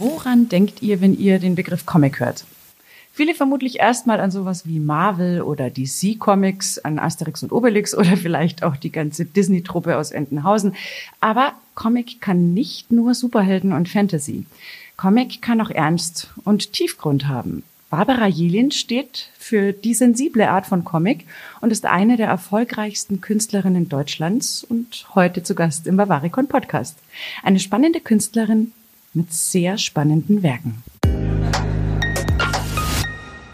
Woran denkt ihr, wenn ihr den Begriff Comic hört? Viele vermutlich erstmal an sowas wie Marvel oder DC Comics, an Asterix und Obelix oder vielleicht auch die ganze Disney-Truppe aus Entenhausen. Aber Comic kann nicht nur Superhelden und Fantasy. Comic kann auch Ernst und Tiefgrund haben. Barbara Jelin steht für die sensible Art von Comic und ist eine der erfolgreichsten Künstlerinnen Deutschlands und heute zu Gast im Bavaricon Podcast. Eine spannende Künstlerin mit sehr spannenden Werken.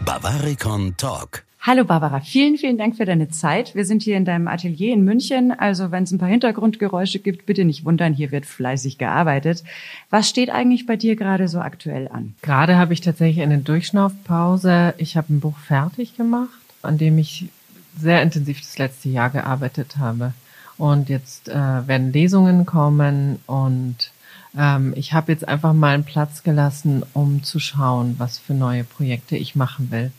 Bavaricon Talk. Hallo Barbara, vielen, vielen Dank für deine Zeit. Wir sind hier in deinem Atelier in München. Also wenn es ein paar Hintergrundgeräusche gibt, bitte nicht wundern, hier wird fleißig gearbeitet. Was steht eigentlich bei dir gerade so aktuell an? Gerade habe ich tatsächlich eine Durchschnaufpause. Ich habe ein Buch fertig gemacht, an dem ich sehr intensiv das letzte Jahr gearbeitet habe. Und jetzt äh, werden Lesungen kommen und ähm, ich habe jetzt einfach mal einen Platz gelassen, um zu schauen, was für neue Projekte ich machen will.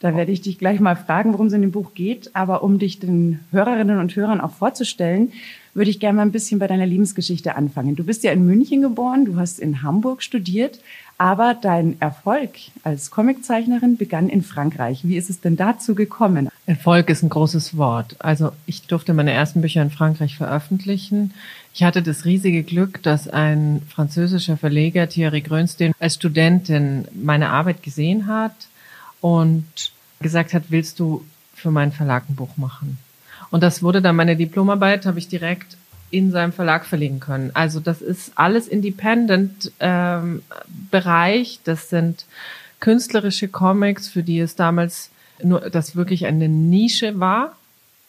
Da werde ich dich gleich mal fragen, worum es in dem Buch geht. Aber um dich den Hörerinnen und Hörern auch vorzustellen, würde ich gerne mal ein bisschen bei deiner Lebensgeschichte anfangen. Du bist ja in München geboren, du hast in Hamburg studiert, aber dein Erfolg als Comiczeichnerin begann in Frankreich. Wie ist es denn dazu gekommen? Erfolg ist ein großes Wort. Also ich durfte meine ersten Bücher in Frankreich veröffentlichen. Ich hatte das riesige Glück, dass ein französischer Verleger, Thierry Grönstein, als Studentin meine Arbeit gesehen hat und gesagt hat, willst du für meinen Verlag ein Buch machen? Und das wurde dann meine Diplomarbeit, habe ich direkt in seinem Verlag verlegen können. Also das ist alles Independent ähm. Das sind künstlerische Comics, für die es damals nur das wirklich eine Nische war,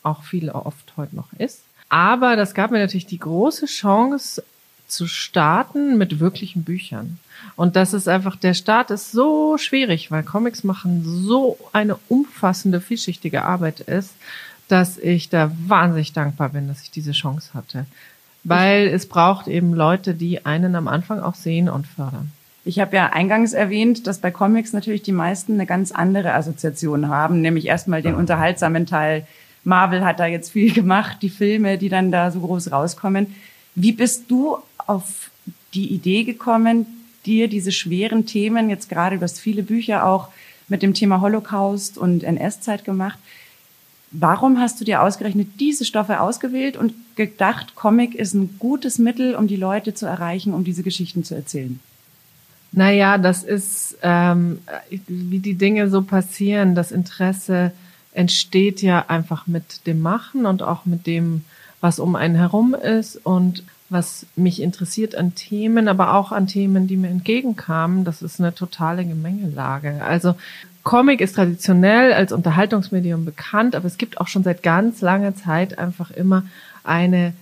auch viel oft heute noch ist. Aber das gab mir natürlich die große Chance zu starten mit wirklichen Büchern. Und das ist einfach, der Start ist so schwierig, weil Comics machen so eine umfassende, vielschichtige Arbeit ist, dass ich da wahnsinnig dankbar bin, dass ich diese Chance hatte. Weil es braucht eben Leute, die einen am Anfang auch sehen und fördern. Ich habe ja eingangs erwähnt, dass bei Comics natürlich die meisten eine ganz andere Assoziation haben, nämlich erstmal den unterhaltsamen Teil. Marvel hat da jetzt viel gemacht, die Filme, die dann da so groß rauskommen. Wie bist du auf die Idee gekommen, dir diese schweren Themen, jetzt gerade, du hast viele Bücher auch mit dem Thema Holocaust und NS-Zeit gemacht, Warum hast du dir ausgerechnet diese Stoffe ausgewählt und gedacht, Comic ist ein gutes Mittel, um die Leute zu erreichen, um diese Geschichten zu erzählen? Naja, das ist, ähm, wie die Dinge so passieren. Das Interesse entsteht ja einfach mit dem Machen und auch mit dem, was um einen herum ist und was mich interessiert an Themen, aber auch an Themen, die mir entgegenkamen. Das ist eine totale Gemengelage. Also Comic ist traditionell als Unterhaltungsmedium bekannt, aber es gibt auch schon seit ganz langer Zeit einfach immer eine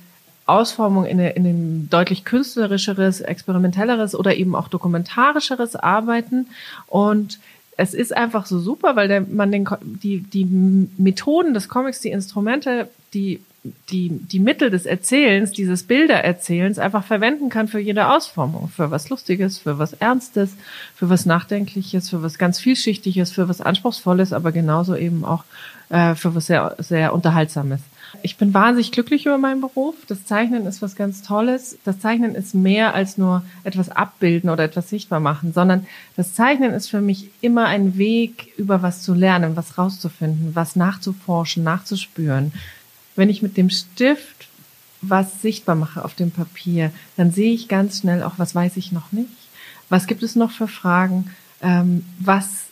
Ausformung in, in ein deutlich künstlerischeres, experimentelleres oder eben auch dokumentarischeres Arbeiten. Und es ist einfach so super, weil der, man den, die, die Methoden des Comics, die Instrumente, die die, die Mittel des Erzählens, dieses Bildererzählens einfach verwenden kann für jede Ausformung. Für was Lustiges, für was Ernstes, für was Nachdenkliches, für was ganz Vielschichtiges, für was Anspruchsvolles, aber genauso eben auch äh, für was sehr, sehr Unterhaltsames. Ich bin wahnsinnig glücklich über meinen Beruf. Das Zeichnen ist was ganz Tolles. Das Zeichnen ist mehr als nur etwas abbilden oder etwas sichtbar machen, sondern das Zeichnen ist für mich immer ein Weg, über was zu lernen, was rauszufinden, was nachzuforschen, nachzuspüren wenn ich mit dem Stift was sichtbar mache auf dem Papier, dann sehe ich ganz schnell auch, was weiß ich noch nicht. Was gibt es noch für Fragen? Ähm, was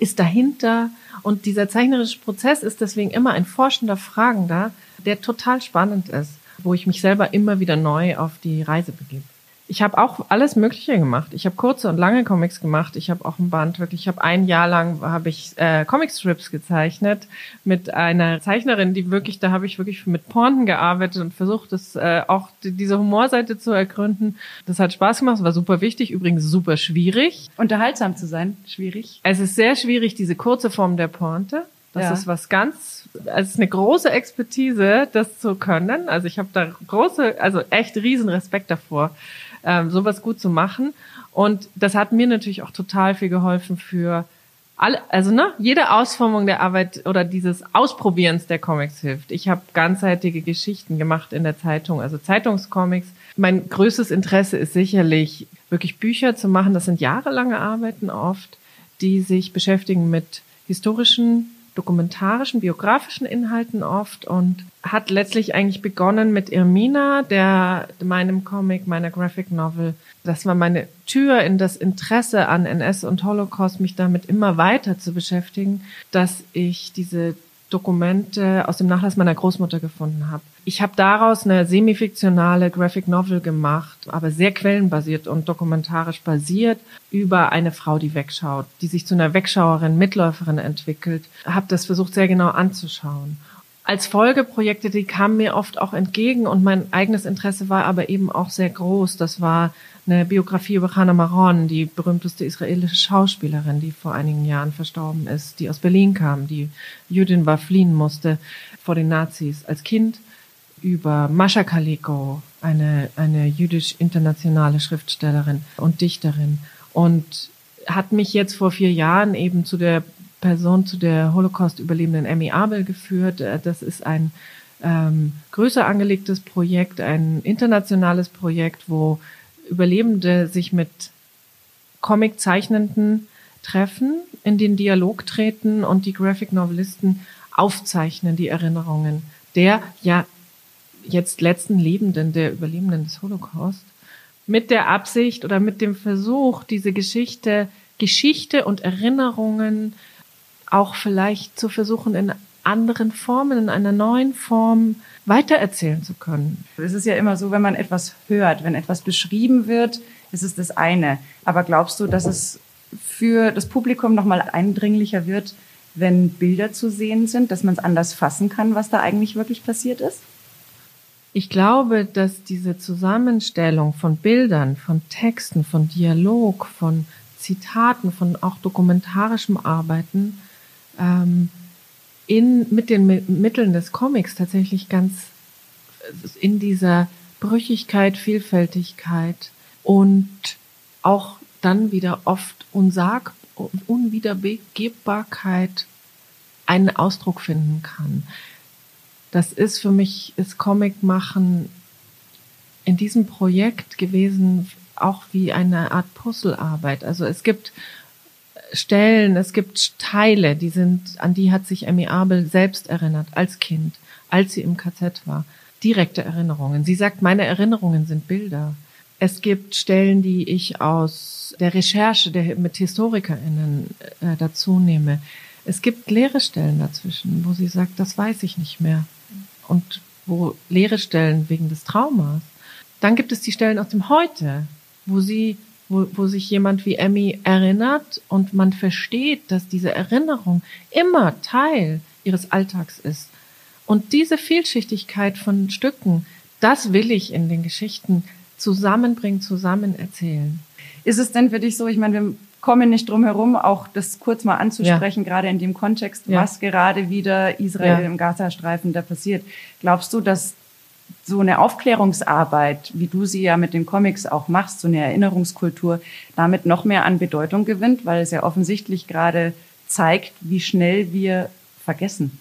ist dahinter? Und dieser zeichnerische Prozess ist deswegen immer ein forschender Fragender, der total spannend ist, wo ich mich selber immer wieder neu auf die Reise begebe ich habe auch alles Mögliche gemacht. Ich habe kurze und lange Comics gemacht. Ich habe auch ein Band wirklich. Ich habe ein Jahr lang habe ich äh, Comicstrips gezeichnet mit einer Zeichnerin, die wirklich, da habe ich wirklich mit Pointen gearbeitet und versucht, das äh, auch die, diese Humorseite zu ergründen. Das hat Spaß gemacht. Es war super wichtig, übrigens super schwierig. Unterhaltsam zu sein, schwierig. Es ist sehr schwierig, diese kurze Form der Pointe. Das ja. ist was ganz, es ist eine große Expertise, das zu können. Also ich habe da große, also echt riesen Respekt davor ähm, sowas gut zu machen. Und das hat mir natürlich auch total viel geholfen für alle, also ne, jede Ausformung der Arbeit oder dieses Ausprobierens der Comics hilft. Ich habe ganzheitliche Geschichten gemacht in der Zeitung, also Zeitungscomics. Mein größtes Interesse ist sicherlich wirklich Bücher zu machen. Das sind jahrelange Arbeiten oft, die sich beschäftigen mit historischen dokumentarischen, biografischen Inhalten oft und hat letztlich eigentlich begonnen mit Irmina, der meinem Comic, meiner Graphic Novel. Das war meine Tür in das Interesse an NS und Holocaust, mich damit immer weiter zu beschäftigen, dass ich diese Dokumente aus dem Nachlass meiner Großmutter gefunden habe. Ich habe daraus eine semifiktionale Graphic Novel gemacht, aber sehr quellenbasiert und dokumentarisch basiert über eine Frau, die wegschaut, die sich zu einer Wegschauerin, Mitläuferin entwickelt. Habe das versucht sehr genau anzuschauen. Als Folgeprojekte, die kamen mir oft auch entgegen und mein eigenes Interesse war aber eben auch sehr groß. Das war eine Biografie über Hannah Maron, die berühmteste israelische Schauspielerin, die vor einigen Jahren verstorben ist, die aus Berlin kam, die Jüdin war, fliehen musste vor den Nazis als Kind über Mascha Kaliko, eine, eine jüdisch-internationale Schriftstellerin und Dichterin. Und hat mich jetzt vor vier Jahren eben zu der Person, zu der Holocaust-Überlebenden Emmy Abel geführt. Äh, das ist ein ähm, größer angelegtes Projekt, ein internationales Projekt, wo Überlebende sich mit Comic-Zeichnenden treffen, in den Dialog treten und die Graphic Novelisten aufzeichnen die Erinnerungen der ja jetzt letzten Lebenden, der Überlebenden des Holocaust, mit der Absicht oder mit dem Versuch, diese Geschichte, Geschichte und Erinnerungen auch vielleicht zu versuchen, in anderen Formen, in einer neuen Form weitererzählen zu können. Es ist ja immer so, wenn man etwas hört, wenn etwas beschrieben wird, ist es das eine. Aber glaubst du, dass es für das Publikum nochmal eindringlicher wird, wenn Bilder zu sehen sind, dass man es anders fassen kann, was da eigentlich wirklich passiert ist? Ich glaube, dass diese Zusammenstellung von Bildern, von Texten, von Dialog, von Zitaten, von auch dokumentarischem Arbeiten ähm, in, mit den Mitteln des Comics tatsächlich ganz in dieser Brüchigkeit, Vielfältigkeit und auch dann wieder oft Unsag, Unwiederbegebbarkeit einen Ausdruck finden kann das ist für mich, ist Comic machen in diesem Projekt gewesen, auch wie eine Art Puzzlearbeit. Also es gibt Stellen, es gibt Teile, die sind, an die hat sich Emmy Abel selbst erinnert, als Kind, als sie im KZ war. Direkte Erinnerungen. Sie sagt, meine Erinnerungen sind Bilder. Es gibt Stellen, die ich aus der Recherche der, mit HistorikerInnen äh, dazu nehme. Es gibt leere Stellen dazwischen, wo sie sagt, das weiß ich nicht mehr und wo leere Stellen wegen des Traumas. Dann gibt es die Stellen aus dem Heute, wo sie, wo, wo sich jemand wie Emmy erinnert und man versteht, dass diese Erinnerung immer Teil ihres Alltags ist. Und diese Vielschichtigkeit von Stücken, das will ich in den Geschichten zusammenbringen, zusammen erzählen. Ist es denn für dich so, ich meine, wir kommen nicht drum herum, auch das kurz mal anzusprechen, ja. gerade in dem Kontext, ja. was gerade wieder Israel ja. im Gazastreifen da passiert. Glaubst du, dass so eine Aufklärungsarbeit, wie du sie ja mit den Comics auch machst, so eine Erinnerungskultur, damit noch mehr an Bedeutung gewinnt, weil es ja offensichtlich gerade zeigt, wie schnell wir vergessen.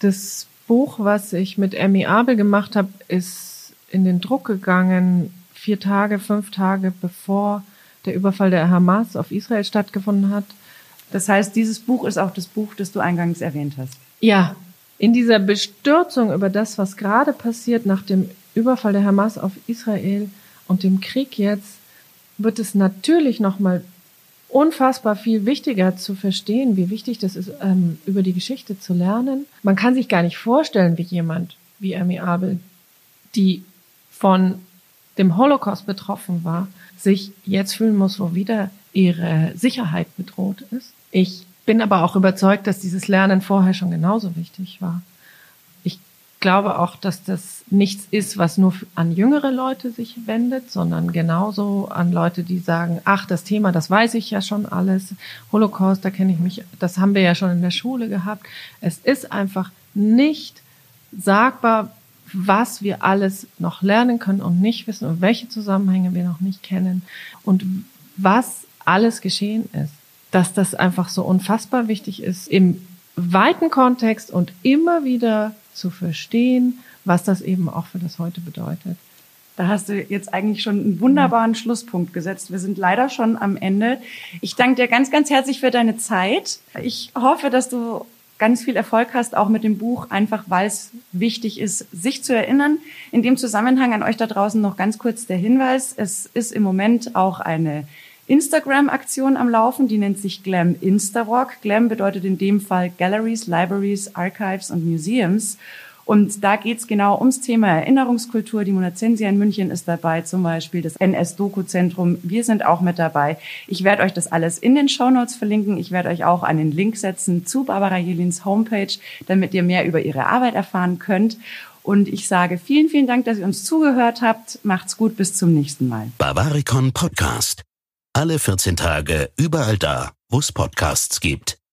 Das Buch, was ich mit Emmy Abel gemacht habe, ist in den Druck gegangen, vier Tage, fünf Tage bevor der Überfall der Hamas auf Israel stattgefunden hat. Das heißt, dieses Buch ist auch das Buch, das du eingangs erwähnt hast. Ja, in dieser Bestürzung über das, was gerade passiert nach dem Überfall der Hamas auf Israel und dem Krieg jetzt, wird es natürlich nochmal unfassbar viel wichtiger zu verstehen, wie wichtig das ist, ähm, über die Geschichte zu lernen. Man kann sich gar nicht vorstellen, wie jemand wie Amy Abel, die von dem Holocaust betroffen war, sich jetzt fühlen muss, wo wieder ihre Sicherheit bedroht ist. Ich bin aber auch überzeugt, dass dieses Lernen vorher schon genauso wichtig war. Ich glaube auch, dass das nichts ist, was nur an jüngere Leute sich wendet, sondern genauso an Leute, die sagen, ach, das Thema, das weiß ich ja schon alles. Holocaust, da kenne ich mich, das haben wir ja schon in der Schule gehabt. Es ist einfach nicht sagbar, was wir alles noch lernen können und nicht wissen und welche Zusammenhänge wir noch nicht kennen und was alles geschehen ist. Dass das einfach so unfassbar wichtig ist, im weiten Kontext und immer wieder zu verstehen, was das eben auch für das Heute bedeutet. Da hast du jetzt eigentlich schon einen wunderbaren. Schlusspunkt gesetzt. Wir sind leider schon am Ende. Ich danke dir ganz, ganz herzlich für deine Zeit. Ich hoffe, dass du ganz viel Erfolg hast, auch mit dem Buch, einfach weil es wichtig ist, sich zu erinnern. In dem Zusammenhang an euch da draußen noch ganz kurz der Hinweis. Es ist im Moment auch eine Instagram-Aktion am Laufen, die nennt sich Glam Instawalk. Glam bedeutet in dem Fall Galleries, Libraries, Archives und Museums. Und da geht's genau ums Thema Erinnerungskultur. Die Monazensia in München ist dabei, zum Beispiel das NS-Doku-Zentrum. Wir sind auch mit dabei. Ich werde euch das alles in den Shownotes verlinken. Ich werde euch auch einen Link setzen zu Barbara Jelins Homepage, damit ihr mehr über ihre Arbeit erfahren könnt. Und ich sage vielen, vielen Dank, dass ihr uns zugehört habt. Macht's gut, bis zum nächsten Mal. Bavaricon Podcast. Alle 14 Tage, überall da, wo es Podcasts gibt.